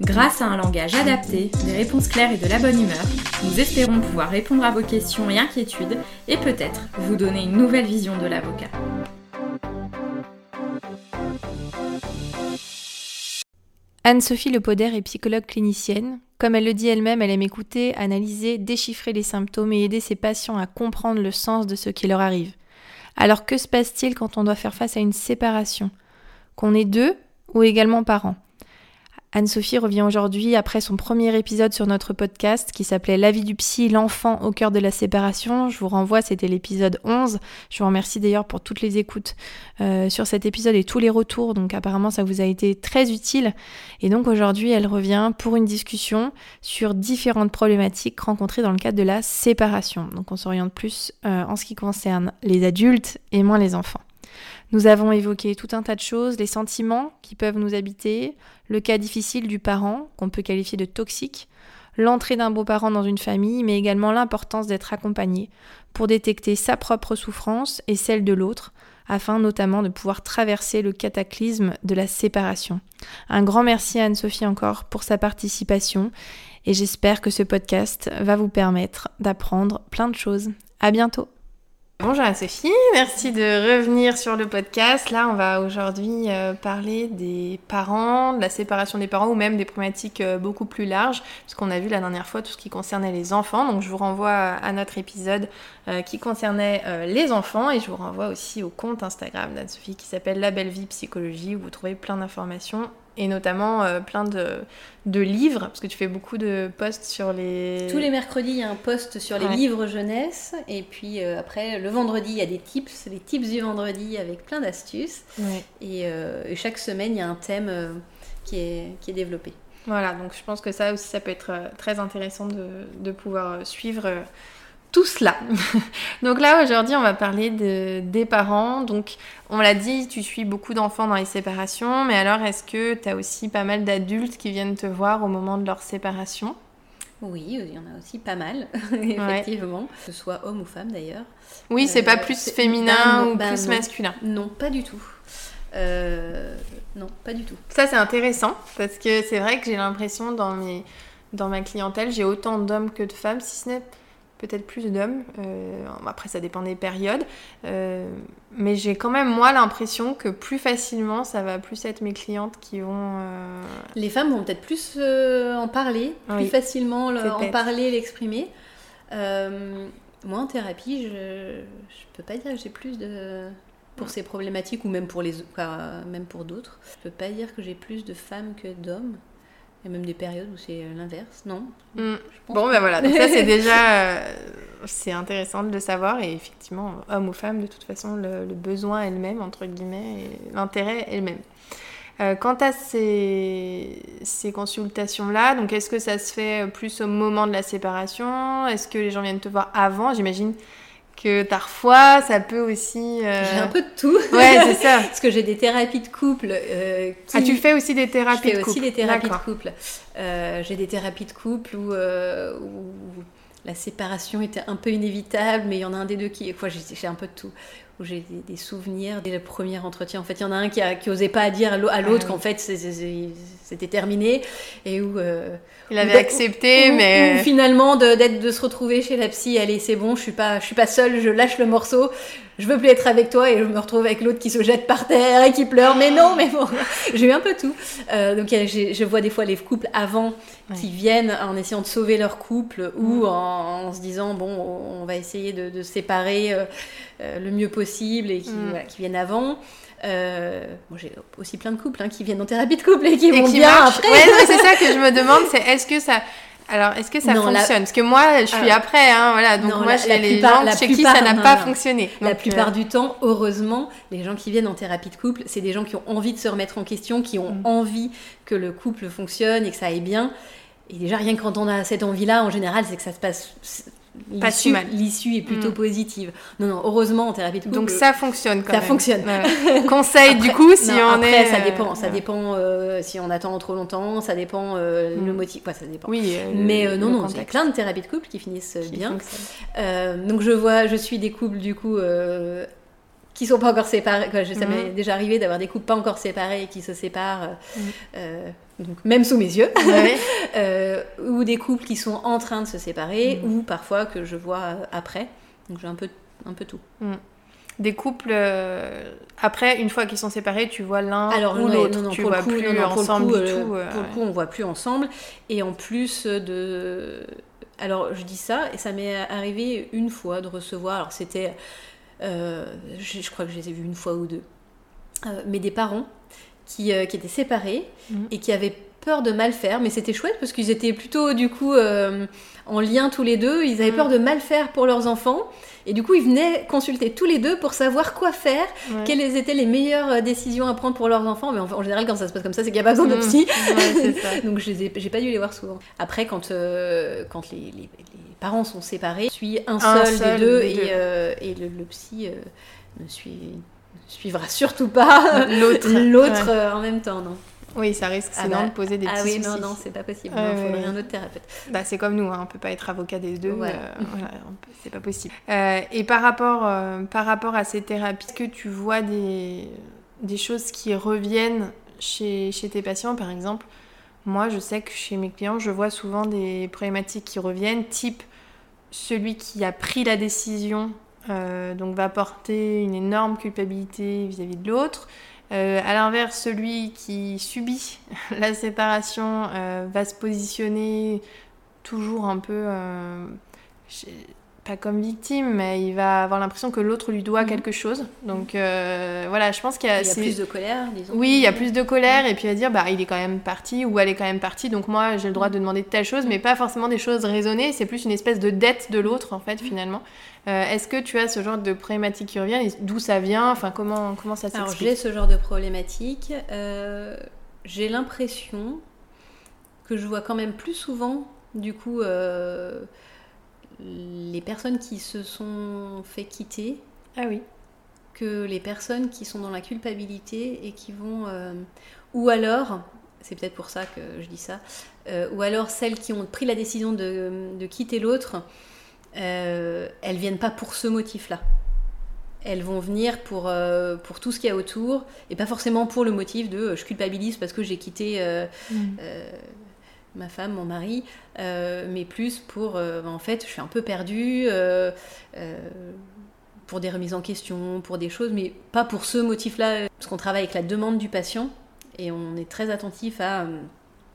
Grâce à un langage adapté, des réponses claires et de la bonne humeur, nous espérons pouvoir répondre à vos questions et inquiétudes et peut-être vous donner une nouvelle vision de l'avocat. Anne-Sophie Lepoder est psychologue clinicienne. Comme elle le dit elle-même, elle aime écouter, analyser, déchiffrer les symptômes et aider ses patients à comprendre le sens de ce qui leur arrive. Alors que se passe-t-il quand on doit faire face à une séparation? Qu'on est deux ou également parents? Anne-Sophie revient aujourd'hui après son premier épisode sur notre podcast qui s'appelait La vie du psy, l'enfant au cœur de la séparation. Je vous renvoie, c'était l'épisode 11. Je vous remercie d'ailleurs pour toutes les écoutes euh, sur cet épisode et tous les retours. Donc apparemment ça vous a été très utile. Et donc aujourd'hui elle revient pour une discussion sur différentes problématiques rencontrées dans le cadre de la séparation. Donc on s'oriente plus euh, en ce qui concerne les adultes et moins les enfants. Nous avons évoqué tout un tas de choses, les sentiments qui peuvent nous habiter, le cas difficile du parent, qu'on peut qualifier de toxique, l'entrée d'un beau-parent dans une famille, mais également l'importance d'être accompagné pour détecter sa propre souffrance et celle de l'autre, afin notamment de pouvoir traverser le cataclysme de la séparation. Un grand merci à Anne-Sophie encore pour sa participation et j'espère que ce podcast va vous permettre d'apprendre plein de choses. À bientôt! Bonjour à Sophie, merci de revenir sur le podcast. Là, on va aujourd'hui euh, parler des parents, de la séparation des parents ou même des problématiques euh, beaucoup plus larges, puisqu'on a vu la dernière fois tout ce qui concernait les enfants. Donc, je vous renvoie à notre épisode euh, qui concernait les enfants et je vous renvoie aussi au compte Instagram d'Anne-Sophie qui s'appelle La Belle Vie Psychologie où vous trouvez plein d'informations et notamment euh, plein de, de, livres, parce que tu fais beaucoup de posts sur les... Tous les mercredis, il y a un post sur les livres jeunesse, et puis euh, après, le vendredi, il y a des tips, les tips du vendredi avec plein d'astuces, euh, et, chaque semaine, il y a un thème qui, est, qui est développé. Voilà, donc je pense que ça aussi, ça peut être très intéressant de, de pouvoir suivre tout cela. donc là aujourd'hui on va parler de, des parents. Donc on l'a dit, tu suis beaucoup d'enfants dans les séparations, mais alors est-ce que tu as aussi pas mal d'adultes qui viennent te voir au moment de leur séparation? Oui, il y en a aussi pas mal, effectivement, que ce soit homme ou femme d'ailleurs. Oui, c'est pas euh, plus féminin ou plus masculin. Non, pas du tout. Euh, non, pas du tout. Ça c'est intéressant parce que c'est vrai que j'ai l'impression dans mes dans ma clientèle, j'ai autant d'hommes que de femmes, si ce n'est peut-être plus d'hommes. Euh, après, ça dépend des périodes. Euh, mais j'ai quand même, moi, l'impression que plus facilement, ça va plus être mes clientes qui vont... Euh, Les femmes vont peut-être plus en parler, plus facilement en parler, l'exprimer. moi, en thérapie, je ne peux pas dire que j'ai plus de... Pour ces problématiques, ou même pour, les, même pour d'autres, je peux pas dire que j'ai plus de femmes que d'hommes. Il y a même des périodes où c'est euh, l'inverse, non? Mm. Bon, ben voilà, donc ça c'est déjà euh, c'est intéressant de le savoir. Et effectivement, homme ou femme, de toute façon, le, besoin est le même, entre guillemets, et l'intérêt est le même. Euh, quant à ces, ces consultations-là, donc est-ce que ça se fait plus au moment de la séparation? Est-ce que les gens viennent te voir avant? J'imagine que parfois ça peut aussi. Euh, j'ai un peu de tout. Ouais, c'est ça. Parce que j'ai des thérapies de couple. Euh, Ah, tu fais aussi des thérapies de couple. aussi des thérapies de couple. Euh, j'ai des thérapies de couple où, où, la séparation était un peu inévitable, mais il y en a un des deux qui. Quoi, j'ai un peu de tout où j'ai des, souvenirs dès le premier entretien. En fait, il y en a un qui, a, qui osait pas dire à l'autre ah qu'en fait c'était terminé et où euh, il avait accepté, mais finalement de, de se retrouver chez la psy, allez c'est bon, je suis pas je suis pas seule, je lâche le morceau, je veux plus être avec toi et je me retrouve avec l'autre qui se jette par terre et qui pleure. Mais non, mais bon, j'ai eu un peu tout. Euh, donc je vois des fois les couples avant qui viennent en essayant de sauver leur couple ou en, se disant bon, on va essayer de, se séparer euh, euh, le mieux possible et qui, mm. qui viennent avant. Euh, j'ai aussi plein de couples hein, qui viennent en thérapie de couple et qui vont bien après. Ouais, c'est ça que je me demande, c'est est-ce que ça alors, est-ce que ça fonctionne? Parce que moi, je suis après, hein, voilà. Donc moi, la, les gens chez qui ça n'a pas fonctionné. la plupart euh, du temps, heureusement, les gens qui viennent en thérapie de couple, c'est des gens qui ont envie de se remettre en question, qui ont mm. envie que le couple fonctionne et que ça aille bien. Et déjà, rien que quand on a cette envie-là, en général, c'est que ça se passe pas si mal. L'issue est plutôt Mm. positive. Non, non, heureusement en thérapie de couple. Donc ça fonctionne quand ça même. fonctionne. Ouais. Conseil du coup, si non, on après, est. ça euh, dépend. Ça dépend euh, si on attend trop longtemps, ça dépend euh, Mm. le motif. Ouais, ça dépend. Oui. euh, Mais non, non, il y a plein de thérapies de couple qui finissent qui bien. fonctionne. Donc je vois, je suis des couples du coup qui sont pas encore séparés. Quoi, je- ça Mhm. m'est déjà arrivé d'avoir des couples pas encore séparés et qui se séparent, euh, Mhm. euh, donc même sous mes yeux, Ouais. Euh, ou des couples qui sont en train de se séparer, Mhm. ou parfois que je vois après. Donc j'ai un peu, un peu tout. Des couples, euh, après, une fois qu'ils sont séparés, tu vois l'un ou l'autre. tu vois plus ensemble coup, du tout. Pour le coup, on voit plus ensemble. Et en plus de. Alors, je dis ça, et ça m'est arrivé une fois de recevoir. Alors, c'était. Euh, je, je crois que je les ai vus une fois ou deux. Euh, mais des parents qui, euh, qui étaient séparés Mhm. et qui avaient peur de mal faire. Mais c'était chouette parce qu'ils étaient plutôt, du coup, euh, en lien tous les deux. Ils avaient Mhm. peur de mal faire pour leurs enfants. Et du coup, ils venaient consulter tous les deux pour savoir quoi faire ouais. quelles étaient les meilleures euh, décisions à prendre pour leurs enfants Mais en, en général, quand ça se passe comme ça, c'est qu'il n'y a pas besoin de Mhm. psy. Ouais, c'est ça. Donc, je les ai- j'ai pas dû les voir souvent. Après, quand, euh, quand les, les- les parents sont séparés, je suis un seul, seul des deux, des et, deux. euh, et le, le psy ne, suit, suivra surtout pas L'autre. Ouais. en même temps, non. Oui, ça risque Ah sinon bah, de poser des ah petits oui, soucis. non, non, c'est pas possible. Il faudrait ouais, un autre thérapeute. Bah, c'est comme nous, hein, on peut pas être avocat des deux. Ouais. euh, voilà, c'est pas possible. Euh, et par rapport, euh, par rapport à ces thérapies, est-ce que tu vois des, des choses qui reviennent chez, chez tes patients, par exemple Moi, je sais que chez mes clients, je vois souvent des problématiques qui reviennent, type celui qui a pris la décision, euh, donc va porter une énorme culpabilité vis-à-vis de l'autre. Euh, à l'inverse, celui qui subit la séparation euh, va se positionner toujours un peu, euh, pas comme victime, mais il va avoir l'impression que l'autre lui doit Mhm. quelque chose. Donc euh, voilà, je pense qu'il y a, Il y a plus de colère, disons. oui, il y a plus de colère et puis va dire bah il est quand même parti ou elle est quand même partie donc moi j'ai le droit de demander telle chose mais pas forcément des choses raisonnées, c'est plus une espèce de dette de l'autre en fait finalement. Euh, Est-ce que tu as ce genre de problématique qui revient et d'où ça vient Enfin comment comment ça Alors s'explique? j'ai ce genre de problématique. Euh, j'ai l'impression que je vois quand même plus souvent, du coup, les personnes qui se sont fait quitter Ah oui. que les personnes qui sont dans la culpabilité et qui vont... euh, ou alors, c'est peut-être pour ça que je dis ça, euh, ou alors celles qui ont pris la décision de, de quitter l'autre, euh, elles viennent pas pour ce motif-là. Elles vont venir pour, euh, pour tout ce qu'il y a autour, et pas forcément pour le motif de je culpabilise parce que j'ai quitté euh, ma femme, mon mari, euh, mais plus pour euh, en fait je suis un peu perdue, euh, pour des remises en question, pour des choses, mais pas pour ce motif-là, parce qu'on travaille avec la demande du patient et on est très attentif à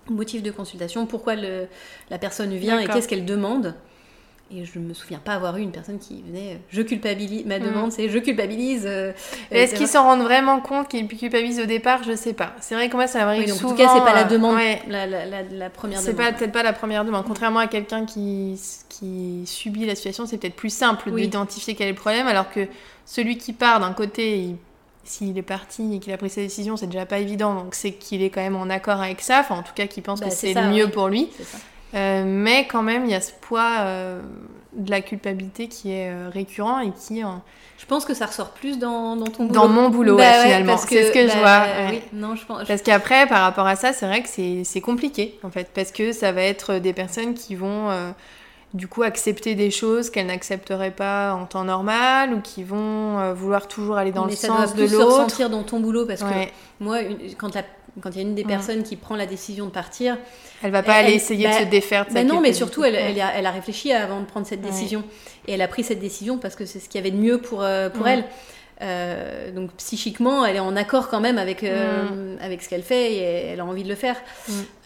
motif de consultation, pourquoi le- la personne vient et qu'est-ce qu'elle demande. Et je me souviens pas avoir eu une personne qui venait, je culpabilise, ma Mm. demande c'est je culpabilise. euh, Est-ce euh, qu'ils s'en rendent vraiment compte qu'ils culpabilisent au départ? Je sais pas. C'est vrai que moi ça m'arrive oui, souvent. en tout cas, c'est pas la euh, demande, ouais. la, la- la- la première C'est demande. pas peut-être pas la première demande. Contrairement à quelqu'un qui, qui subit la situation, c'est peut-être plus simple Oui. d'identifier quel est le problème, alors que celui qui part d'un côté, il- s'il est parti et qu'il a pris sa décision, c'est déjà pas évident, donc c'est qu'il est quand même en accord avec ça, enfin en tout cas qu'il pense Bah, que c'est c'est le mieux oui. pour lui. Ça. Euh, mais quand même, il y a ce poids euh, de la culpabilité qui est euh, récurrent et qui, Je pense que ça ressort plus dans, dans ton boulot. dans mon boulot, Bah ouais, finalement, parce c'est ce que je bah, vois. ouais. oui, non, je pense. Parce qu'après, par rapport à ça, c'est vrai que c'est compliqué, en fait, parce que ça va être des personnes qui vont, du coup, accepter des choses qu'elles n'accepteraient pas en temps normal, ou qui vont vouloir toujours aller dans mais le ça sens doit de plus se l'autre. ressentir dans ton boulot parce Ouais. que moi, une- quand la- quand il y a une des personnes qui prend la décision de partir, Elle va pas Elle- aller essayer bah, de se défaire de sa ben non, mais surtout, elle, a, elle a réfléchi avant de prendre cette Ouais. décision. Et elle a pris cette décision parce que c'est ce qu'il y avait de mieux pour, euh, pour elle. Euh, donc psychiquement, elle est en accord quand même avec, euh, avec ce qu'elle fait et elle a envie de le faire.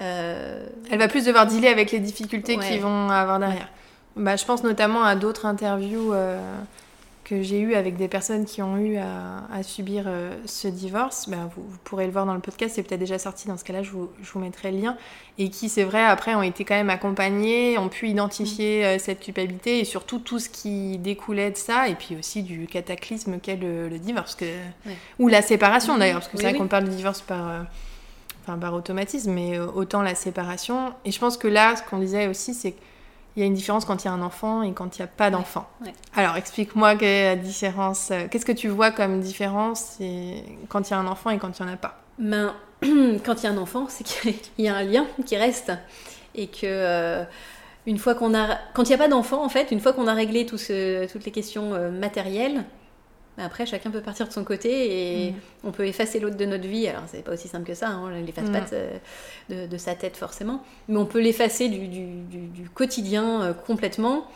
Euh, Elle va plus devoir dealer avec les difficultés Ouais. qu'ils vont avoir derrière. Bah, je pense notamment à d'autres interviews que j'ai eues avec des personnes qui ont eu à, à subir euh, ce divorce. Bah, vous, vous pourrez le voir dans le podcast, c'est peut-être déjà sorti dans ce cas-là, je vous, je vous mettrai le lien. Et qui, c'est vrai, après ont été quand même accompagnés, ont pu identifier euh, cette culpabilité et surtout tout ce qui découlait de ça, et puis aussi du cataclysme qu'est le, le divorce. Que... Ou la séparation Mhm. d'ailleurs, parce que Oui, c'est vrai oui. qu'on parle de divorce par. euh, enfin par automatisme, mais autant la séparation. Et je pense que là, ce qu'on disait aussi, c'est qu'il il y a une différence quand il y a un enfant et quand il n'y a pas d'enfant. ouais. Alors, explique-moi quelle est la différence. euh, Qu'est-ce que tu vois comme différence et- quand il y a un enfant et quand il n'y en a pas? Ben, quand il y a un enfant, c'est qu'il y a un lien qui reste et que euh, une fois qu'on a, quand il n'y a pas d'enfant, en fait, une fois qu'on a réglé tout ce- toutes les questions euh, matérielles, après chacun peut partir de son côté et Mhm. on peut effacer l'autre de notre vie. Alors c'est pas aussi simple que ça, hein, on l'efface pas Mhm. de, de- de sa tête forcément, mais on peut l'effacer du, du- du- du quotidien euh, complètement.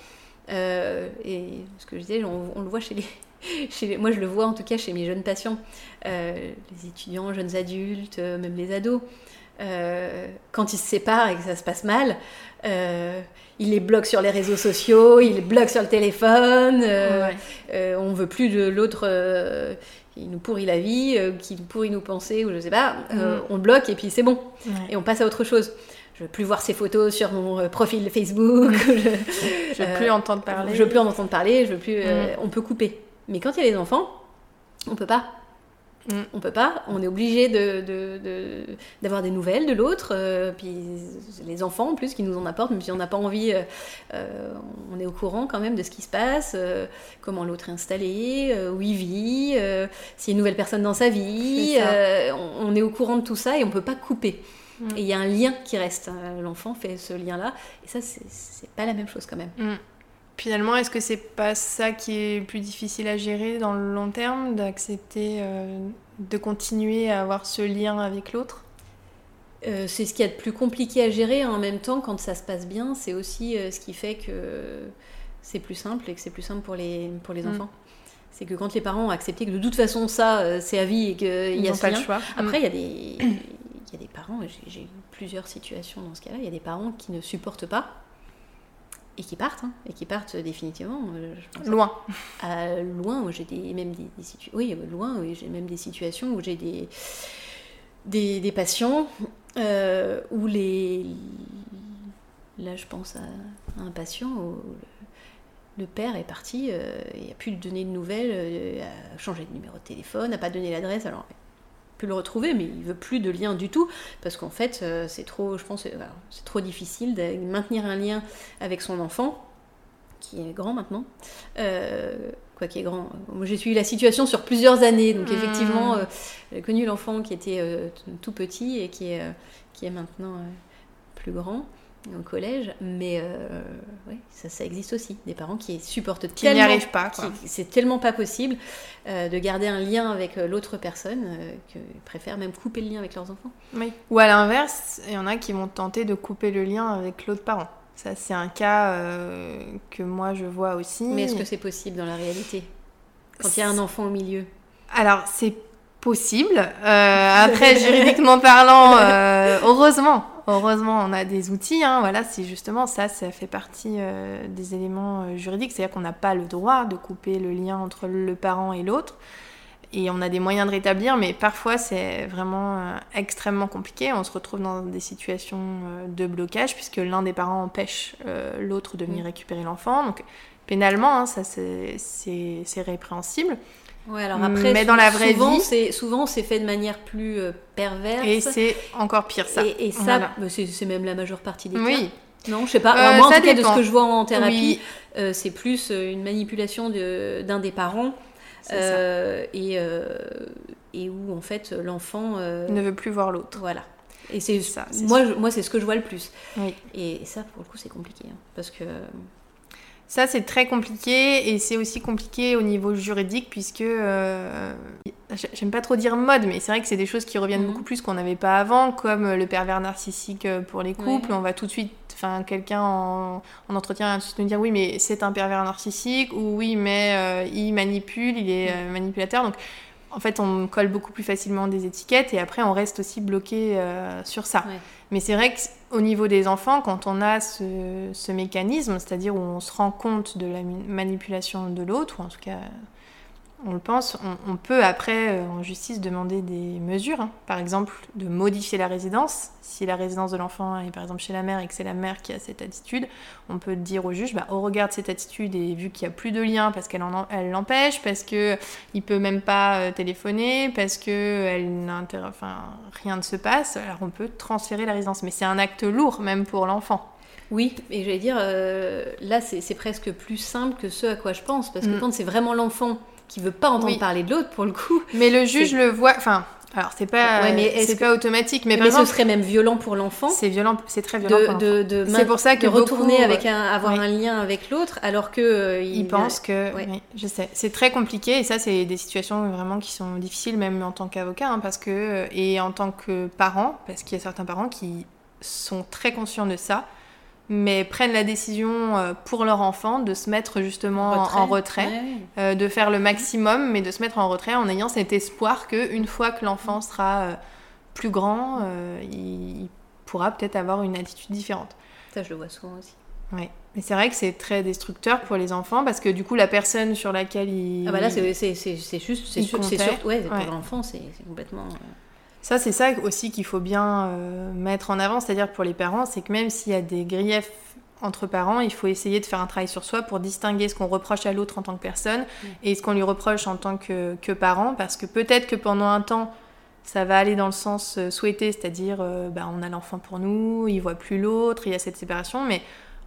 Euh, et ce que je disais, on, on le voit chez les, chez les- moi je le vois en tout cas chez mes jeunes patients, euh, les étudiants, jeunes adultes, euh, même les ados. Euh, quand ils se séparent et que ça se passe mal, euh, ils les bloquent sur les réseaux sociaux, ils les bloquent sur le téléphone. euh, Ouais. euh, on veut plus de l'autre euh, qui nous pourrit la vie, euh, qui nous pourrit nos pensées, ou je sais pas. Euh, Mm. On le bloque et puis c'est bon. Ouais. Et on passe à autre chose. Je veux plus voir ces photos sur mon euh, profil Facebook. je, Je veux plus euh, entendre parler. je veux plus en entendre parler. Je veux plus. euh, Mm. On peut couper. Mais quand il y a les enfants, on peut pas. Mm. On peut pas. On est obligé de, de- de- d'avoir des nouvelles de l'autre. euh, puis les enfants en plus qui nous en apportent, même si on n'a pas envie, euh, euh, on est au courant quand même de ce qui se passe, euh, comment l'autre est installé, où il vit, s'il y a une nouvelle personne dans sa vie. On, on est au courant de tout ça et on peut pas couper. Mm. Et il y a un lien qui reste. L'enfant fait ce lien-là. Et ça, c'est, c'est pas la même chose quand même. Mm. Finalement, est-ce que c'est pas ça qui est plus difficile à gérer dans le long terme, d'accepter euh, de continuer à avoir ce lien avec l'autre? Euh, c'est ce qu'il y a de plus compliqué à gérer. En même temps, quand ça se passe bien, c'est aussi euh, ce qui fait que c'est plus simple et que c'est plus simple pour les, pour les Mm. enfants. C'est que quand les parents ont accepté que de toute façon, ça, c'est à vie et qu'il y a ce pas lien. le choix. Après, il y a des. Il y a des parents, j'ai eu plusieurs situations dans ce cas-là, il y a des parents qui ne supportent pas et qui partent, hein, et qui partent définitivement. Euh, je pense loin. à loin où j'ai des même des, des situ- oui euh, loin où j'ai même des situations où j'ai des des, des patients euh, où les là je pense à un patient où le, le père est parti euh, il a plus de donner de nouvelles euh, a changé de numéro de téléphone n'a pas donné l'adresse alors le retrouver mais il veut plus de lien du tout parce qu'en fait euh, c'est trop je pense euh, c'est trop difficile de maintenir un lien avec son enfant qui est grand maintenant euh, quoi qui est grand. Moi, j'ai suivi la situation sur plusieurs années, donc Mm. effectivement, euh, j'ai connu l'enfant qui était euh, tout petit et qui est, qui est maintenant plus grand au collège, mais euh, ouais, ça, ça existe aussi. Des parents qui supportent Qui n'y tellement, arrivent pas. C'est tellement pas possible euh, de garder un lien avec euh, l'autre personne euh, qu'ils préfèrent même couper le lien avec leurs enfants. Oui. Ou à l'inverse, il y en a qui vont tenter de couper le lien avec l'autre parent. Ça, c'est un cas euh, que moi je vois aussi. Mais est-ce que c'est possible dans la réalité? Quand il y a un enfant au milieu Alors, c'est possible. Après, juridiquement parlant, heureusement, heureusement, on a des outils. hein, voilà, c'est justement ça, ça fait partie euh, des éléments euh, juridiques. C'est-à-dire qu'on n'a pas le droit de couper le lien entre le parent et l'autre. Et on a des moyens de rétablir, mais parfois c'est vraiment euh, extrêmement compliqué. On se retrouve dans des situations euh, de blocage puisque l'un des parents empêche l'autre de venir Mm. récupérer l'enfant. Donc pénalement, hein, ça c'est répréhensible. Ouais, alors après, Mais dans la vraie souvent, vie- c'est souvent c'est fait de manière plus euh, perverse. Et c'est encore pire ça. Et, et ça, Voilà. bah, c'est c'est même la majeure partie des Oui, cas. Non, je sais pas. Euh, moi, en tout cas, de ce que je vois en thérapie, oui, euh, c'est plus euh, une manipulation de- d'un des parents et, et où en fait l'enfant. ne veut plus voir l'autre. Voilà. Et c'est Ça, moi, je- moi, c'est ce que je vois le plus. Oui. Et ça, pour le coup, c'est compliqué, hein, parce que Ça, c'est très compliqué et c'est aussi compliqué au niveau juridique puisque euh, j'aime pas trop dire mode, mais c'est vrai que c'est des choses qui reviennent Mhm. beaucoup plus qu'on n'avait pas avant, comme le pervers narcissique pour les couples. On va tout de suite, enfin, quelqu'un en, en entretien va tout de suite nous dire oui, mais c'est un pervers narcissique ou oui, mais euh, il manipule, il est euh, manipulateur. Donc, en fait, on colle beaucoup plus facilement des étiquettes et après, on reste aussi bloqué euh, sur ça. Ouais. Mais c'est vrai qu'au niveau des enfants, quand on a ce, ce mécanisme, c'est-à-dire où on se rend compte de la manipulation de l'autre, ou en tout cas on le pense, on, on peut après euh, en justice demander des mesures. hein. Par exemple, de modifier la résidence. Si la résidence de l'enfant est par exemple chez la mère et que c'est la mère qui a cette attitude, on peut dire au juge, bah, au regard de cette attitude et vu qu'il n'y a plus de lien parce qu'elle elle l'empêche, parce que il peut même pas euh, téléphoner, parce que elle enfin, rien ne se passe, alors on peut transférer la résidence. Mais c'est un acte lourd même pour l'enfant. Oui, et j'allais dire, euh, là, c'est presque plus simple que ce à quoi je pense, parce que Mm. quand c'est vraiment l'enfant qui veut pas entendre Oui. parler de l'autre, pour le coup, Mais le juge le voit. Enfin, alors c'est pas, Ouais, mais c'est que- pas automatique. Mais, mais, par exemple, ce serait même violent pour l'enfant c'est violent, c'est très violent. de, de. C'est pour ça que de retourner beaucoup, avec euh, un, avoir un lien avec l'autre, alors que euh, Ils pensent que. Ouais. Oui, je sais. C'est très compliqué et ça, c'est des situations vraiment qui sont difficiles, même en tant qu'avocat, hein, parce que. Et en tant que parent, parce qu'il y a certains parents qui sont très conscients de ça, mais prennent la décision euh, pour leur enfant de se mettre justement en- en retrait. Ouais. euh, de faire le maximum, mais de se mettre en retrait en ayant cet espoir que une fois que l'enfant sera euh, plus grand, il, pourra peut-être avoir une attitude différente. Ça, je le vois souvent aussi. Ouais. Mais c'est vrai que c'est très destructeur pour les enfants parce que du coup la personne sur laquelle il Ah bah là, c'est juste, c'est sûr, ouais, pour Ouais. l'enfant, c'est complètement. Ça c'est ça aussi qu'il faut bien euh, mettre en avant, c'est-à-dire pour les parents, c'est que même s'il y a des griefs entre parents, il faut essayer de faire un travail sur soi pour distinguer ce qu'on reproche à l'autre en tant que personne et ce qu'on lui reproche en tant que, que parent, parce que peut-être que pendant un temps, ça va aller dans le sens euh, souhaité, c'est-à-dire euh, bah, on a l'enfant pour nous, il voit plus l'autre, il y a cette séparation, mais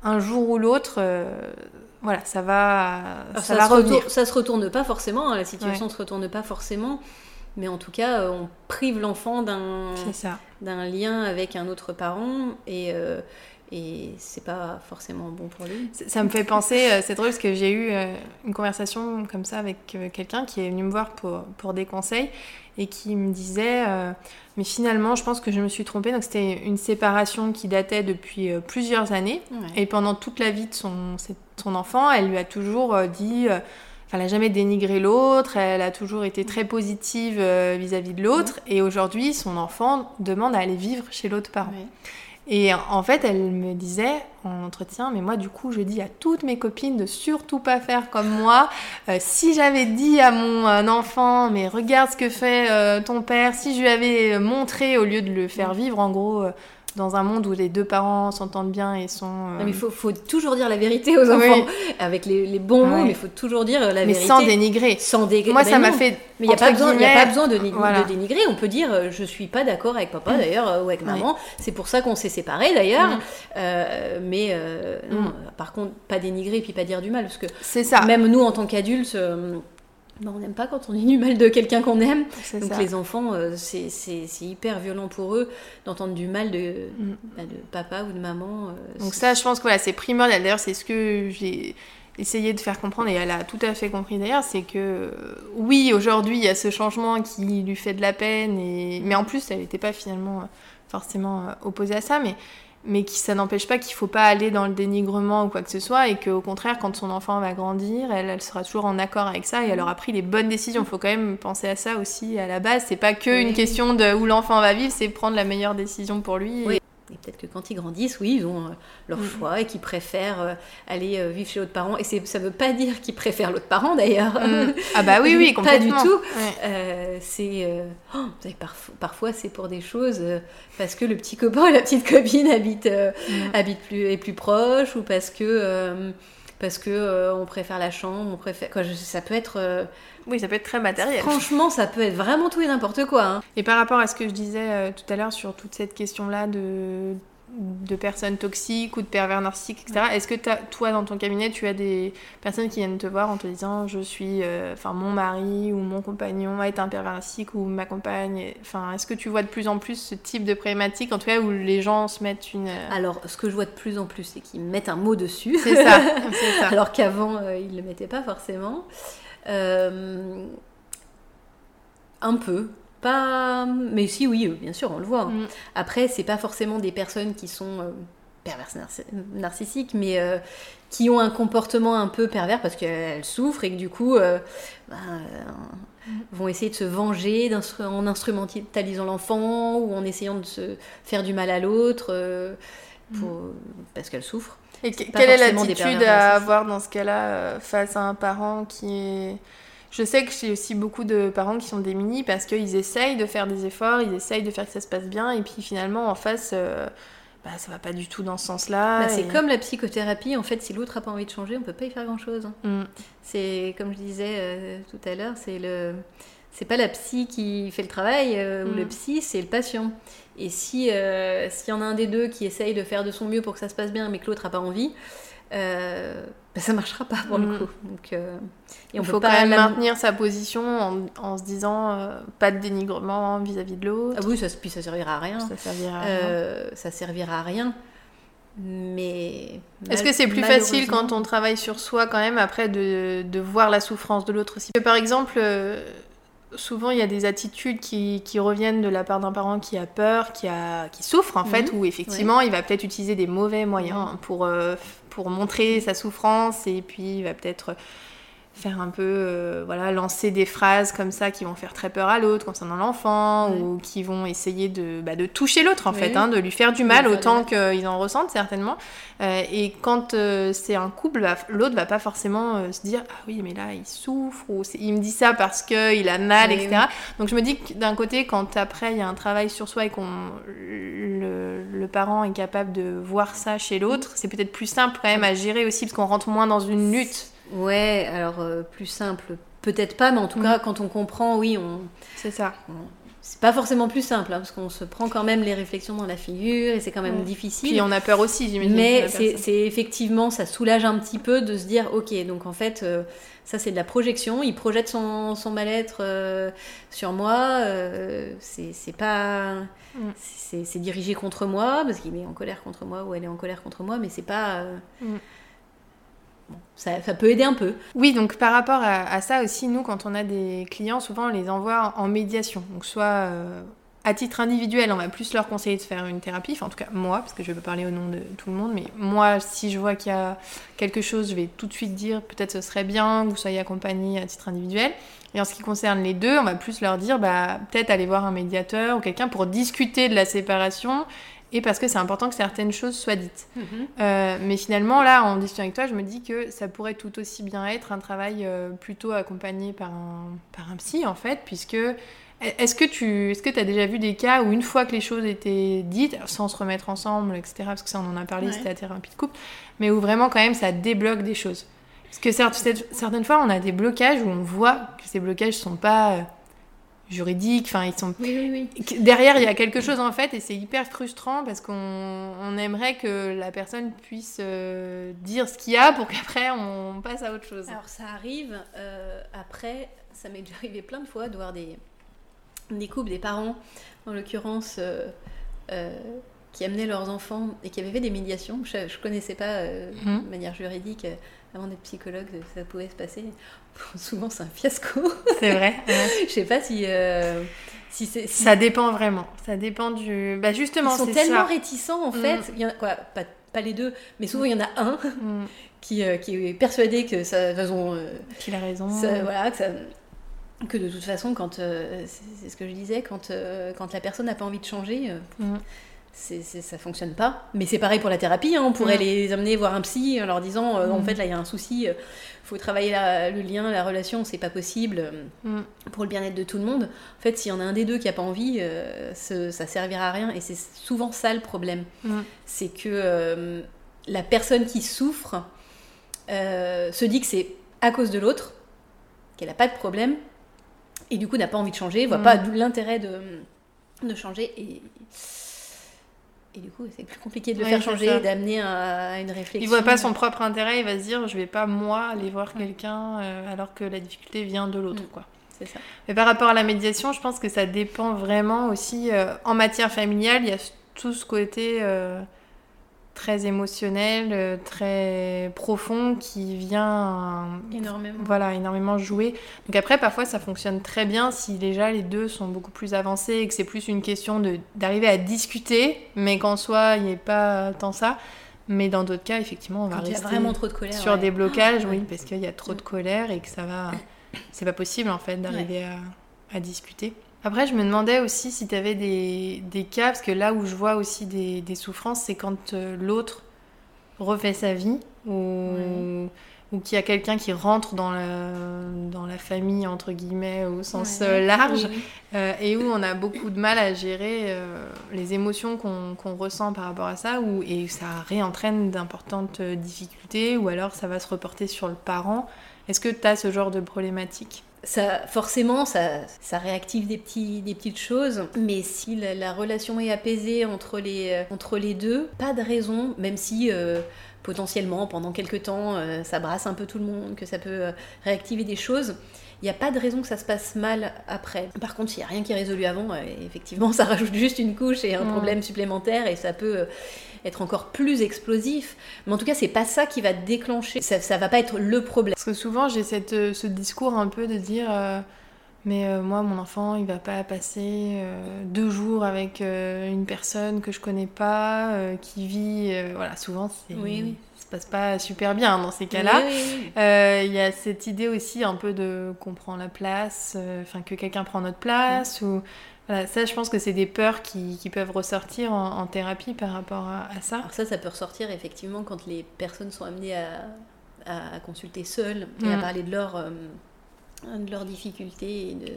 un jour ou l'autre, euh, voilà, ça va, Alors, ça, ça, va se revenir. retourne, ça se retourne pas forcément, hein, la situation se retourne pas forcément, mais en tout cas, euh, on prive l'enfant d'un d'un lien avec un autre parent et euh, et c'est pas forcément bon pour lui. Ça ça me fait penser, euh, c'est drôle parce que j'ai eu euh, une conversation comme ça avec quelqu'un qui est venu me voir pour, pour des conseils et qui me disait euh, Mais finalement, je pense que je me suis trompée. Donc, c'était une séparation qui datait depuis euh, plusieurs années. Et pendant toute la vie de son, son enfant, elle lui a toujours euh, dit. Elle n'a jamais dénigré l'autre, elle a toujours été très positive euh, vis-à-vis de l'autre, et aujourd'hui, son enfant demande à aller vivre chez l'autre parent. Et en fait, elle me disait en entretien, mais moi, du coup, je dis à toutes mes copines de surtout pas faire comme moi. Euh, si j'avais dit à mon euh, enfant, mais regarde ce que fait euh, ton père, si je lui avais montré au lieu de le faire vivre, en gros, dans un monde où les deux parents s'entendent bien et sont. euh, Non, mais il faut, faut toujours dire la vérité aux enfants, Oui. avec les, les bons mots, mais il faut toujours dire la mais vérité. sans dénigrer. Sans dé- Moi, Ben ça m'a fait. Mais il n'y a, pas besoin- y a guillemets, pas besoin de, ni- voilà. de dénigrer. On peut dire euh, je suis pas d'accord avec papa d'ailleurs euh, ou avec maman. C'est pour ça qu'on s'est séparés d'ailleurs. Mm. Euh, mais euh, non, Mm. euh, par contre, pas dénigrer puis pas dire du mal. Parce que C'est ça. même nous en tant qu'adultes, euh, ben, on n'aime pas quand on dit du mal de quelqu'un qu'on aime. C'est Donc ça. les enfants, euh, c'est hyper violent pour eux d'entendre du mal de, Mm. bah, de papa ou de maman. euh, Donc ça, je pense que voilà, c'est primordial. D'ailleurs, c'est ce que j'ai essayé de faire comprendre, et elle a tout à fait compris d'ailleurs, c'est que euh, oui, aujourd'hui, il y a ce changement qui lui fait de la peine, et... mais en plus, elle n'était pas finalement forcément opposée à ça, mais, mais qui, ça n'empêche pas qu'il faut pas aller dans le dénigrement ou quoi que ce soit, et qu'au contraire, quand son enfant va grandir, elle, elle sera toujours en accord avec ça, et elle aura pris les bonnes décisions. Il faut quand même penser à ça aussi à la base. C'est pas que Oui. une question de où l'enfant va vivre, c'est prendre la meilleure décision pour lui. Oui. Et peut-être que quand ils grandissent, oui, ils ont euh, leur Mm. choix et qu'ils préfèrent euh, aller euh, vivre chez l'autre parent. Et ça veut pas dire qu'ils préfèrent l'autre parent d'ailleurs. Mm. Ah bah oui, oui, Pas du complètement. tout. Ouais. Euh, c'est euh, oh, parfois c'est pour des choses euh, parce que le petit copain ou la petite copine habite euh, Mm. habite plus est plus proche ou parce que parce que euh, on préfère la chambre, on préfère quoi, je- ça peut être euh, Oui, ça peut être très matériel. franchement ça peut être vraiment tout et n'importe quoi. hein. Et par rapport à ce que je disais euh, tout à l'heure sur toute cette question-là de, de personnes toxiques ou de pervers narcissiques, etc., est-ce que t'as- toi, dans ton cabinet, tu as des personnes qui viennent te voir en te disant je suis, euh, enfin, mon mari ou mon compagnon est un pervers narcissique ou ma compagne Enfin, est-ce que tu vois de plus en plus ce type de problématique, en tout cas, où les gens se mettent une. euh, Alors ce que je vois de plus en plus c'est qu'ils mettent un mot dessus. C'est ça, alors qu'avant euh, ils ne le mettaient pas forcément. Euh, un peu. Pas... Mais si, oui, euh, bien sûr, on le voit. Mm. Après, c'est pas forcément des personnes qui sont euh, perverses narci- narcissiques, mais euh, qui ont un comportement un peu pervers parce qu'elles souffrent et que du coup euh, ben, vont essayer de se venger en instrumentalisant l'enfant ou en essayant de se faire du mal à l'autre pour- parce qu'elles souffrent. Et que- pas quelle est l'attitude à avoir dans ce cas-là face à un parent qui est... Je sais que j'ai aussi beaucoup de parents qui sont démunis parce qu'ils essayent de faire des efforts, ils essayent de faire que ça se passe bien, et puis finalement, en face, euh, bah, ça va pas du tout dans ce sens-là. Bah, c'est comme la psychothérapie, en fait, si l'autre a pas envie de changer, on peut pas y faire grand-chose. Mm. C'est comme je disais euh, tout à l'heure, c'est le c'est pas la psy qui fait le travail euh, ou Mm. le psy, c'est le patient. Et si euh, s'il y en a un des deux qui essaye de faire de son mieux pour que ça se passe bien, mais que l'autre a pas envie, euh, bah, ça marchera pas pour le Mm. coup. Donc, euh, et Il faut peut quand même la- maintenir sa position en, en se disant euh, pas de dénigrement vis-à-vis de l'autre. Ah oui, ça, puis ça servira à rien. Ça servira à rien. Euh, ça servira à rien. Mais Est-ce que c'est plus facile quand on travaille sur soi quand même après de, de voir la souffrance de l'autre aussi Par exemple, euh, souvent il y a des attitudes qui, qui reviennent de la part d'un parent qui a peur, qui, a, qui souffre en fait, Mhm. où effectivement il va peut-être utiliser des mauvais moyens pour, euh, pour montrer sa souffrance et puis il va peut-être faire un peu, euh, voilà, lancer des phrases comme ça qui vont faire très peur à l'autre concernant l'enfant Ouais. ou qui vont essayer de, bah, de toucher l'autre en Oui, fait, hein, de lui faire du mal autant qu'ils en ressentent certainement. Euh, et quand euh, c'est un couple, bah, l'autre va pas forcément euh, se dire ah oui mais là il souffre ou il me dit ça parce que il a mal Oui, etc. Donc je me dis que d'un côté quand après il y a un travail sur soi et qu'on le, le parent est capable de voir ça chez l'autre, c'est peut-être plus simple quand même à gérer aussi parce qu'on rentre moins dans une lutte. Ouais, alors euh, plus simple, peut-être pas, mais en tout Mm. cas, quand on comprend, oui, on... C'est ça. c'est pas forcément plus simple, hein, parce qu'on se prend quand même les réflexions dans la figure et c'est quand même Ouais. difficile. Puis on a peur aussi j'imagine. Mais c'est effectivement, ça soulage un petit peu de se dire, ok, donc en fait, euh, ça c'est de la projection, il projette son, son mal-être euh, sur moi, c'est pas... Mm. C'est c'est dirigé contre moi, parce qu'il est en colère contre moi ou elle est en colère contre moi, mais c'est pas... ça, peut aider un peu. Oui, donc par rapport à, ça aussi, nous, quand on a des clients, souvent on les envoie en médiation. Donc soit euh, à titre individuel, on va plus leur conseiller de faire une thérapie, enfin en tout cas moi, parce que je pas parler au nom de tout le monde, mais moi, si je vois qu'il y a quelque chose, je vais tout de suite dire peut-être ce serait bien que vous soyez accompagné à titre individuel. Et en ce qui concerne les deux, on va plus leur dire bah, peut-être aller voir un médiateur ou quelqu'un pour discuter de la séparation et parce que c'est important que certaines choses soient dites. Euh, mais finalement, là, en discutant avec toi, je me dis que ça pourrait tout aussi bien être un travail euh, plutôt accompagné par un, par un psy, en fait, puisque est-ce que tu est-ce que as déjà vu des cas où une fois que les choses étaient dites, sans se remettre ensemble, etc., parce que ça, on en a parlé, Ouais. c'était la thérapie de couple, mais où vraiment, quand même, ça débloque des choses Parce que certes, certaines fois, on a des blocages où on voit que ces blocages sont pas euh, juridiques, enfin, ils sont Oui, oui, oui. que derrière, il y a quelque chose en fait, et c'est hyper frustrant parce qu'on on aimerait que la personne puisse euh, dire ce qu'il y a pour qu'après on passe à autre chose. Alors ça arrive, euh, après, ça m'est déjà arrivé plein de fois de voir des, des couples, des parents, en l'occurrence, euh, qui amenaient leurs enfants et qui avaient fait des médiations. Je ne connaissais pas Mhm. de manière juridique, avant d'être psychologue, ça pouvait se passer. Souvent c'est un fiasco. C'est vrai. ouais. Je sais pas si, euh, si c'est... si- Ça dépend vraiment. Ça dépend du. Bah justement, ils sont tellement ça. réticents en fait, il y en a, quoi, pas, pas les deux, mais souvent il y en a un Mm. qui, euh, qui est persuadé que ça, de toute façon, euh, Qu'il a raison. Ça, voilà, que, ça- que de toute façon, quand euh, c'est ce que je disais, quand, euh, quand la personne n'a pas envie de changer, euh, Mm. C'est c'est- ça fonctionne pas. Mais c'est pareil pour la thérapie, hein, on pourrait Mm. les amener voir un psy en leur disant euh, en Mm. fait là il y a un souci, il faut travailler la- le lien, la relation, c'est pas possible euh, Mm. pour le bien-être de tout le monde. En fait, s'il y en a un des deux qui a pas envie, euh, ce- ça servira à rien et c'est souvent ça le problème. C'est que euh, la personne qui souffre euh, se dit que c'est à cause de l'autre, qu'elle n'a pas de problème, et du coup n'a pas envie de changer, voit pas l'intérêt de, de changer, et, et du coup c'est plus compliqué de le Ouais, faire changer, et d'amener à, à une réflexion. Il voit pas son propre intérêt, il va se dire je vais pas moi aller voir quelqu'un euh, alors que la difficulté vient de l'autre Mm. quoi. C'est ça. Mais par rapport à la médiation, je pense que ça dépend vraiment aussi. euh, en matière familiale, il y a tout ce côté euh, très émotionnel, euh, très profond qui vient euh, Énormément. voilà, énormément jouer. Donc après, parfois, ça fonctionne très bien si déjà les deux sont beaucoup plus avancés et que c'est plus une question d'arriver à discuter, mais qu'en soi, il n'y ait pas tant ça. Mais dans d'autres cas, effectivement, on va Quand rester vraiment trop de colère. sur ouais. des blocages, Ah, oui, ouais. parce qu'il y a trop de colère et que ça va. C'est pas possible en fait d'arriver à, à discuter. Après, je me demandais aussi si tu avais des, des cas, parce que là où je vois aussi des, des souffrances, c'est quand euh, l'autre refait sa vie ou, Ouais. ou qu'il y a quelqu'un qui rentre dans la, dans la famille, entre guillemets, au sens Ouais. euh, large, Oui, euh, et où on a beaucoup de mal à gérer euh, les émotions qu'on qu'on ressent par rapport à ça, ou, et ça réentraîne d'importantes difficultés, ou alors ça va se reporter sur le parent. Est-ce que tu as ce genre de problématique? Ça, forcément, ça, réactive des, petites choses, mais si la, relation est apaisée entre les, euh, entre les deux, pas de raison, même si euh, potentiellement pendant quelques temps ça brasse un peu tout le monde, que ça peut réactiver des choses, il n'y a pas de raison que ça se passe mal après. Par contre, s'il n'y a rien qui est résolu avant, effectivement, ça rajoute juste une couche et un problème supplémentaire et ça peut être encore plus explosif. Mais en tout cas, c'est pas ça qui va déclencher. Ça, ça va pas être le problème. Parce que souvent, j'ai cette, euh, ce discours un peu de dire. Euh, mais euh, moi, mon enfant, il va pas passer deux jours avec une personne que je connais pas, qui vit. voilà, souvent, c'est. Oui, oui. Se passe pas super bien dans ces cas-là. Il y a cette idée aussi un peu de qu'on prend la place, enfin que quelqu'un prend notre place, ou ça, je pense que c'est des peurs qui, qui peuvent ressortir en, thérapie par rapport à, ça. Alors ça, ça peut ressortir effectivement quand les personnes sont amenées à, à, consulter seules et à mm. parler de, leur, euh, de leurs difficultés et de,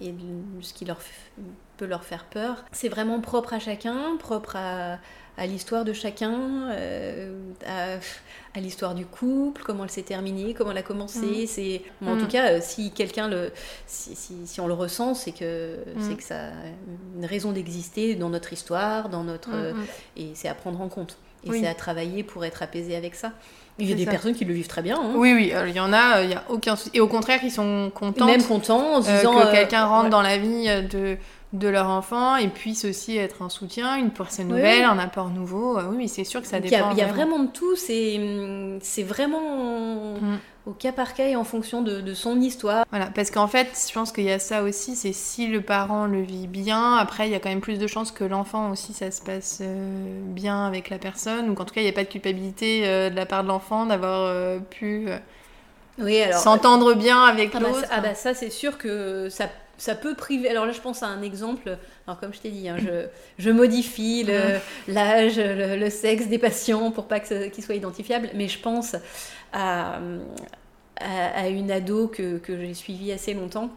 et de ce qui leur peut leur faire peur. C'est vraiment propre à chacun, propre à, à l'histoire de chacun, euh, à, l'histoire du couple, comment elle s'est terminée, comment elle a commencé. Mm. C'est, en tout mm. cas, euh, si quelqu'un le, si, si, on le ressent, c'est que mm. c'est que ça a une raison d'exister dans notre histoire, dans notre, et c'est à prendre en compte. Et c'est à travailler pour être apaisé avec ça. Il y a des personnes qui le vivent très bien. Hein. Oui, oui, il y en a, il y a aucun Et au contraire, ils sont contents. Même contents en se disant. que quelqu'un rentre dans la vie de de leur enfant et puisse aussi être un soutien, une personne nouvelle, un apport nouveau. Euh, oui, c'est sûr que ça dépend. Il y, a, vraiment de tout, c'est vraiment mm. au cas par cas et en fonction de, son histoire. Voilà, parce qu'en fait, je pense qu'il y a ça aussi, c'est si le parent le vit bien, après il y a quand même plus de chances que l'enfant aussi ça se passe euh, bien avec la personne, ou qu'en tout cas il n'y a pas de culpabilité euh, de la part de l'enfant d'avoir pu s'entendre bien avec ah bah, l'autre. ah bah ça c'est sûr que ça ça peut priver. Alors là, je pense à un exemple. Alors, comme je t'ai dit, hein, je, je, modifie l'âge, le, sexe des patients pour pas qu'ils soient identifiables, mais je pense à, à, une ado que, que j'ai suivie assez longtemps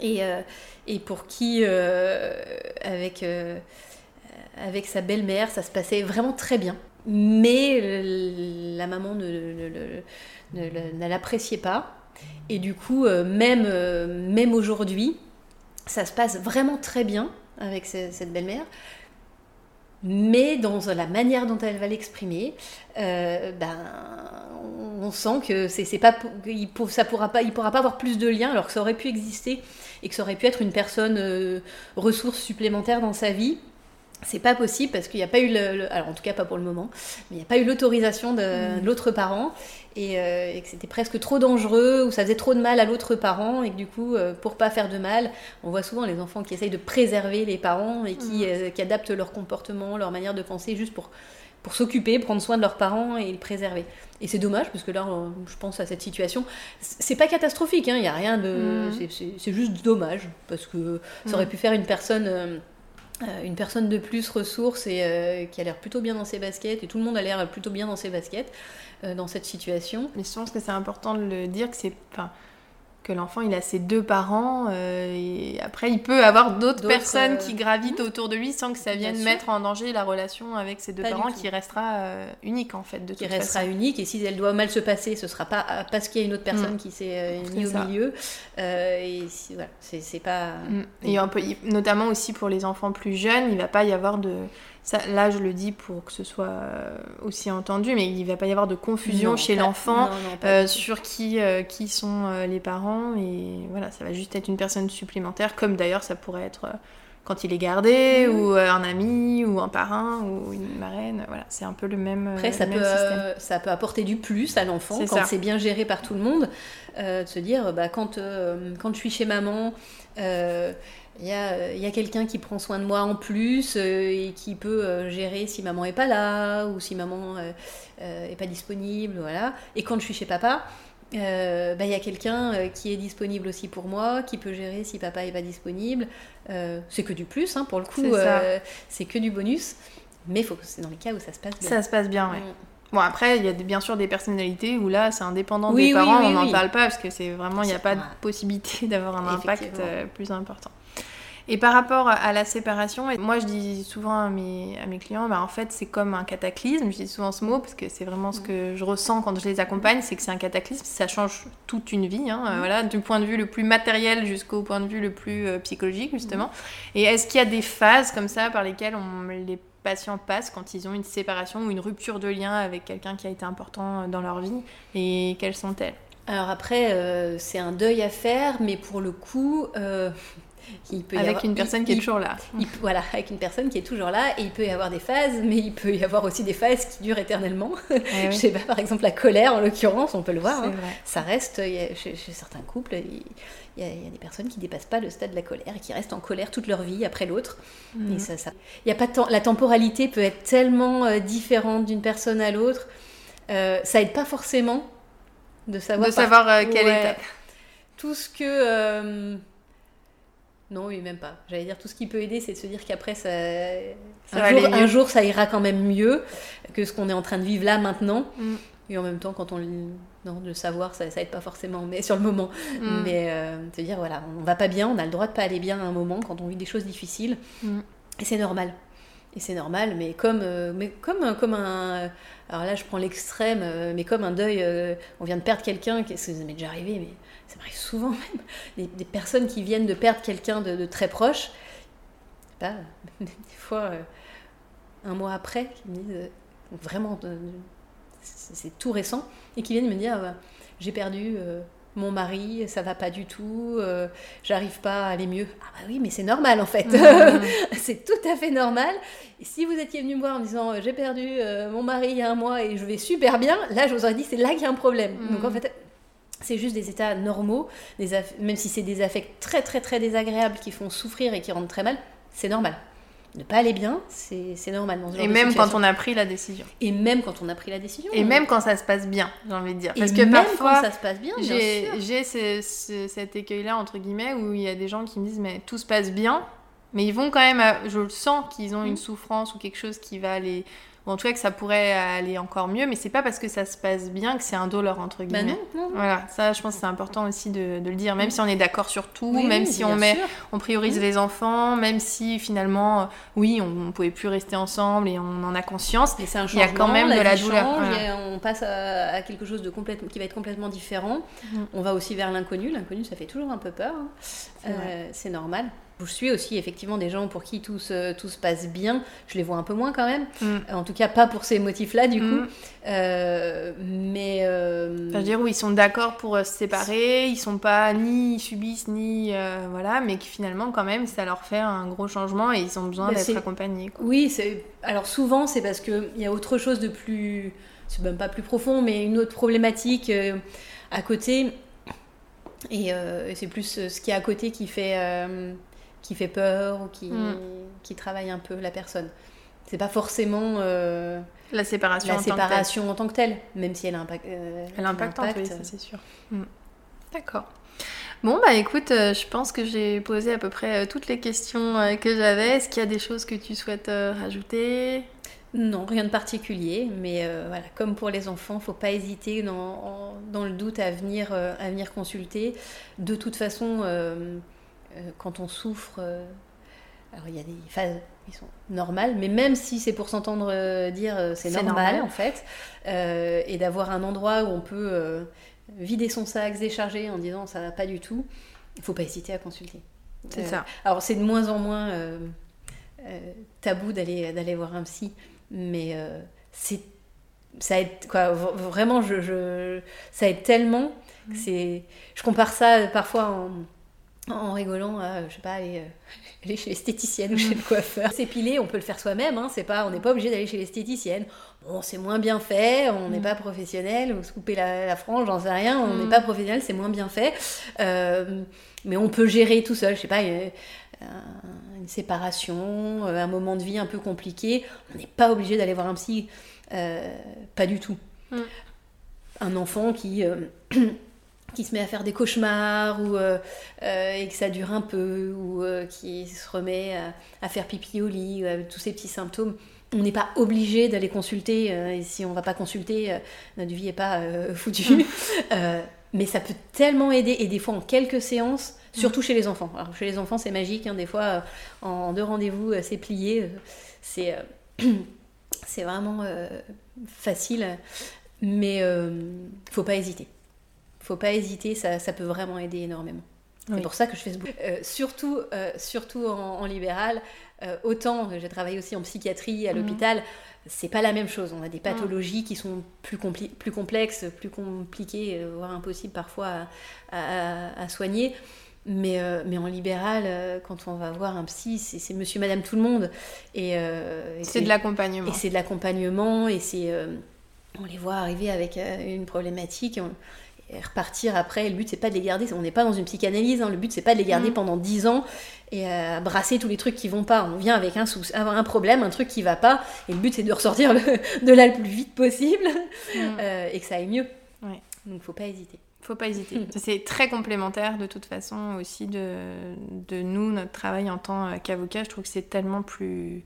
et, euh, et pour qui, euh, avec, euh, avec sa belle-mère, ça se passait vraiment très bien. Mais la maman ne, ne, ne l'appréciait pas. Et du coup, euh, même, euh, même aujourd'hui, ça se passe vraiment très bien avec cette belle-mère. Mais dans la manière dont elle va l'exprimer, euh, ben, on sent que c'est ça pourra pas, il pourra pas avoir plus de liens alors que ça aurait pu exister et que ça aurait pu être une personne ressource supplémentaire dans sa vie c'est pas possible parce qu'il n'y a pas eu le, alors en tout cas pas pour le moment, mais il n'y a pas eu l'autorisation de, mm. l'autre parent euh, et, que c'était presque trop dangereux ou ça faisait trop de mal à l'autre parent et que du coup euh, pour pas faire de mal, on voit souvent les enfants qui essayent de préserver les parents et qui, mm. euh, qui adaptent leur comportement, leur manière de penser juste pour pour s'occuper, prendre soin de leurs parents et les préserver. Et c'est dommage parce que là, je pense à cette situation. C'est pas catastrophique, il hein, n'y a rien de. Mm. C'est juste dommage parce que ça aurait pu faire une personne euh, une personne de plus ressource et euh, qui a l'air plutôt bien dans ses baskets, et tout le monde a l'air plutôt bien dans ses baskets euh, dans cette situation. Mais je pense que c'est important de le dire que c'est que l'enfant il a ses deux parents euh, et après il peut avoir d'autres personnes qui euh, gravitent hmm. autour de lui sans que ça vienne mettre en danger la relation avec ses deux parents qui restera euh, unique en fait de qui restera unique et si elle doit mal se passer ce sera pas parce qu'il y a une autre personne hmm. qui s'est mis au milieu et voilà c'est pas hmm. et notamment aussi pour les enfants plus jeunes il va pas y avoir de là, je le dis pour que ce soit euh, aussi entendu, mais il ne va pas y avoir de confusion chez l'enfant euh, sur qui, euh, qui sont les parents. Et voilà, ça va juste être une personne supplémentaire, comme d'ailleurs ça pourrait être quand il est gardé, ou un ami, ou un parrain, ou une marraine. Voilà, c'est un peu le même, Après, ça, peut, ça peut apporter du plus à l'enfant quand c'est bien géré par tout le monde. de se dire, bah, quand, quand je suis chez maman, il y a, y a quelqu'un qui prend soin de moi en plus euh, et qui peut euh, gérer si maman est pas là ou si maman euh, est pas disponible, voilà. Et quand je suis chez papa, bah, il y a quelqu'un qui est disponible aussi pour moi, qui peut gérer si papa est pas disponible. c'est que du plus, hein, pour le coup, c'est que du bonus. Mais faut c'est dans les cas où ça se passe bien. Ça se passe bien, ouais. Bon, après, il y a bien sûr des personnalités où là, c'est indépendant des parents, on n'en parle pas parce que c'est vraiment, il n'y a pas de possibilité d'avoir un impact plus important. Et par rapport à la séparation, moi je dis souvent à mes, à mes clients, bah, en fait c'est comme un cataclysme, je dis souvent ce mot parce que c'est vraiment ce Mm. que je ressens quand je les accompagne, c'est que c'est un cataclysme, ça change toute une vie, hein, Mm. euh, voilà, du point de vue le plus matériel jusqu'au point de vue le plus euh, psychologique justement. Mm. Et est-ce qu'il y a des phases comme ça par lesquelles on, les patients passent quand ils ont une séparation ou une rupture de lien avec quelqu'un qui a été important dans leur vie et quelles sont-elles? Alors après, euh, c'est un deuil à faire, mais pour le coup, euh, il peut y Avec avoir- une il- personne qui est toujours là. il- voilà, avec une personne qui est toujours là, et il peut y avoir des phases, mais il peut y avoir aussi des phases qui durent éternellement. Eh Je sais pas, par exemple la colère, en l'occurrence, on peut le voir. hein. Ça reste, a- chez, chez certains couples, il il y, a, il y a des personnes qui dépassent pas le stade de la colère et qui restent en colère toute leur vie après l'autre. Mhm. Et ça, ça- il y a pas de temps, la temporalité peut être tellement euh, différente d'une personne à l'autre. Euh, ça aide pas forcément de savoir. De savoir euh, quelle Ouais. étape. Tout ce que. Non, oui, même pas. J'allais dire tout ce qui peut aider, c'est de se dire qu'après, ça... Ça un, jour, un ça ira quand même mieux que ce qu'on est en train de vivre là maintenant. Mm. Et en même temps, quand on non, de le savoir, ça, ça aide pas forcément, mais sur le moment. Mm. Mais euh, se dire, voilà, on va pas bien, on a le droit de pas aller bien à un moment quand on vit des choses difficiles. Mm. Et c'est normal. Et c'est normal, mais comme, euh, mais comme, un- comme un. Alors là, je prends l'extrême, euh, mais comme un deuil, euh, on vient de perdre quelqu'un, qui- ça m'est déjà arrivé, mais ça m'arrive souvent même. Des, personnes qui viennent de perdre quelqu'un de, très proche, pas, des fois, euh, un mois après, qui me disent euh, vraiment, euh, c'est tout récent, et qui viennent me dire euh, j'ai perdu euh, mon mari, ça va pas du tout, euh, j'arrive pas à aller mieux. Ah bah oui, mais c'est normal en fait. Mhm. c'est tout à fait normal. Et si vous étiez venu me voir en me disant euh, j'ai perdu euh, mon mari il y a un mois et je vais super bien, là je vous aurais dit c'est là qu'il y a un problème. Mhm. Donc en fait, c'est juste des états normaux, des même si c'est des affects très très très désagréables qui font souffrir et qui rendent très mal, c'est normal. Ne pas aller bien, c'est c'est normal dans ce genre Et même quand on a pris la décision. Et même quand on a pris la décision. Et même quand ça se passe bien, j'ai envie de dire. Et Parce que même parfois, quand ça se passe bien, bien j'ai ce- ce- cet écueil-là, entre guillemets, où il y a des gens qui me disent, mais tout se passe bien, mais ils vont quand même, à- je le sens qu'ils ont Mm. une souffrance ou quelque chose qui va aller, ou en tout cas que ça pourrait aller encore mieux, mais c'est pas parce que ça se passe bien que c'est un dollar, entre Bah guillemets. non, non. Voilà, ça je pense que c'est important aussi de, de le dire, même si on est d'accord sur tout, Oui, même oui, si on met sûr. on priorise Mm. les enfants, même si finalement, euh, oui, on, on pouvait plus rester ensemble et on en a conscience. Mais c'est un Il y a quand même de la douleur, change, voilà. et on passe à, à quelque chose de complètement, qui va être complètement différent. Mhm. On va aussi vers l'inconnu. L'inconnu, ça fait toujours un peu peur. hein. C'est. Euh, C'est normal. Je suis aussi effectivement des gens pour qui tout se, tout se passe bien. Je les vois un peu moins quand même. Mm. En tout cas, pas pour ces motifs-là, du coup. Mm. Euh, mais. euh, Enfin, je veux dire, où ils sont d'accord pour euh, se séparer, ils sont pas ni ils subissent ni euh, voilà, mais qui finalement quand même ça leur fait un gros changement et ils ont besoin Bah, d'être accompagnés. quoi. Oui, alors souvent c'est parce que il y a autre chose de plus, c'est même pas plus profond, mais une autre problématique euh, à côté. Et, euh, et c'est plus euh, ce qui est à côté qui fait euh, qui fait peur ou qui Mm. qui travaille un peu la personne. C'est pas forcément euh, La séparation. la en tant que telle. séparation en tant que telle, même si elle impact. euh, Elle impacte. ça c'est sûr. Mm. D'accord. Bon, bah écoute, euh, je pense que j'ai posé à peu près euh, toutes les questions que j'avais. Est-ce qu'il y a des choses que tu souhaites rajouter? Non, rien de particulier, mais euh, voilà, comme pour les enfants, faut pas hésiter dans, en- dans le doute à venir, euh, à venir consulter. De toute façon, euh, quand on souffre, euh, alors il y a des phases qui sont normales, mais même si c'est pour s'entendre euh, dire euh, c'est normal, normal. en fait, euh, et d'avoir un endroit où on peut euh, vider son sac, se décharger en disant ça va pas du tout, il faut pas hésiter à consulter. C'est Euh, ça. alors c'est de moins en moins euh, euh, tabou d'aller d'aller voir un psy, mais euh, c'est ça aide quoi. Vraiment, je, je- ça aide tellement. que C'est, je compare ça euh, parfois en, en rigolant à, je sais pas, aller, euh, aller chez l'esthéticienne ou chez le coiffeur. S'épiler, on peut le faire soi-même. Hein, c'est pas, on n'est pas obligé d'aller chez l'esthéticienne. Bon, c'est moins bien fait, on n'est Mm. pas professionnel, ou se couper la, la frange, j'en sais rien, on n'est Mm. pas professionnel, c'est moins bien fait. Euh, mais on peut gérer tout seul, je sais pas, euh, un- une séparation, euh, un moment de vie un peu compliqué. On n'est pas obligé d'aller voir un psy, euh, pas du tout. Mm. Un enfant qui, euh, qui se met à faire des cauchemars ou, euh, euh, et que ça dure un peu, ou euh, qui se remet à, à faire pipi au lit, tous ces petits symptômes. On n'est pas obligé d'aller consulter, et si on va pas consulter, notre vie n'est pas foutue. Euh, mais ça peut tellement aider, et des fois en quelques séances, Surtout chez les enfants. Alors chez les enfants, c'est magique. hein, des fois, en deux rendez-vous, c'est plié. C'est c'est vraiment facile. Mais euh, faut pas hésiter. Faut pas hésiter. Ça, ça peut vraiment aider énormément. Oui. C'est pour ça que je fais ce boulot. Euh, surtout, euh, surtout en, en libéral. euh, autant, j'ai travaillé aussi en psychiatrie à Mhm. l'hôpital. C'est pas la même chose. On a des pathologies qui sont plus, compli- plus complexes, plus compliquées, euh, voire impossibles parfois à, à- à soigner. Mais, mais en libéral, quand on va voir un psy, c'est monsieur, madame, tout le monde. Et, et C'est de l'accompagnement. et c'est de l'accompagnement, et c'est. on les voit arriver avec une problématique, on- et repartir après. Le but, c'est pas de les garder, on n'est pas dans une psychanalyse, hein, le but, c'est pas de les garder Mm. pendant 10 ans et euh, brasser tous les trucs qui vont pas. On vient avec un, sou- un problème, un truc qui va pas, et le but, c'est de ressortir le- de là le plus vite possible Mm. euh, et que ça aille mieux. Ouais. Donc, faut pas hésiter. Faut pas hésiter. C'est très complémentaire de toute façon aussi de, de nous, notre travail en tant euh, qu'avocat. Je trouve que c'est tellement plus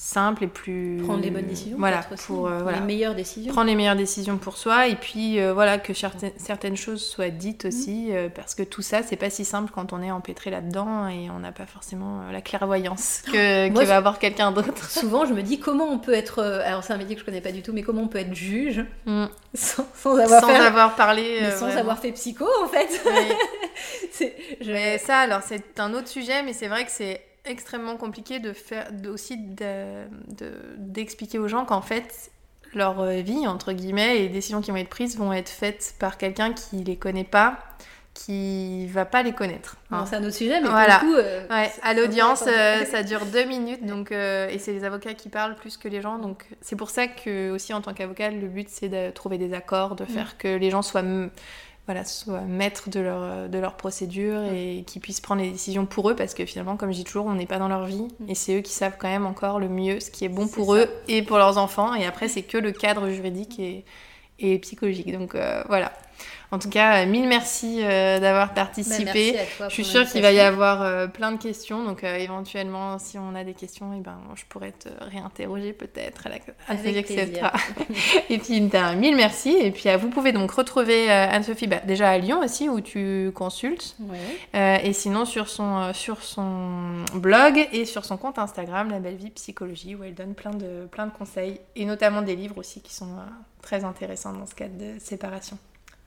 simple et plus. Prendre les bonnes décisions, Voilà, pour euh, voilà. les meilleures décisions. prendre les meilleures décisions pour soi et puis euh, voilà que certaines, certaines choses soient dites aussi euh, parce que tout ça c'est pas si simple quand on est empêtré là-dedans et on n'a pas forcément la clairvoyance que, Moi, que va avoir quelqu'un d'autre. Souvent, je me dis comment on peut être. Alors, c'est un métier que je connais pas du tout, mais comment on peut être juge Mm. sans, sans avoir, Sans fait- avoir parlé. mais sans vraiment. avoir fait psycho, en fait. Oui. C'est- je- Mais ça, alors, c'est un autre sujet, mais c'est vrai que c'est extrêmement compliqué de faire, de- aussi de- de- d'expliquer aux gens qu'en fait, leur euh, vie, entre guillemets, et les décisions qui vont être prises vont être faites par quelqu'un qui les connaît pas, qui va pas les connaître. Hein. c'est un autre sujet, mais Voilà. le coup. euh, Ouais, à l'audience, euh, ça dure deux minutes, donc, euh, et c'est les avocats qui parlent plus que les gens. Donc c'est pour ça que aussi en tant qu'avocat, le but c'est de trouver des accords, de faire que les gens soient, voilà, soient maîtres de leur, de leur procédure et qu'ils puissent prendre les décisions pour eux, parce que finalement, comme je dis toujours, on n'est pas dans leur vie, Mm. et c'est eux qui savent quand même encore le mieux ce qui est bon C'est pour ça. eux et pour leurs enfants. Et après, c'est que le cadre juridique et, et psychologique. Donc euh, voilà. En tout cas, euh, mille merci euh, d'avoir Bah, participé. merci à toi Je suis sûre qu'il va y avoir euh, plein de questions, donc euh, éventuellement, si on a des questions, eh ben, je pourrais te réinterroger peut-être. Anne-Sophie plaisir. acceptera. et puis, ben, mille merci. Et puis, vous pouvez donc retrouver Anne-Sophie bah, déjà à Lyon aussi, où tu consultes. Ouais. Et sinon, sur son, sur son blog et sur son compte Instagram, La Belle Vie Psychologie, où elle donne plein de, plein de conseils, et notamment des livres aussi qui sont très intéressants dans ce cadre de séparation.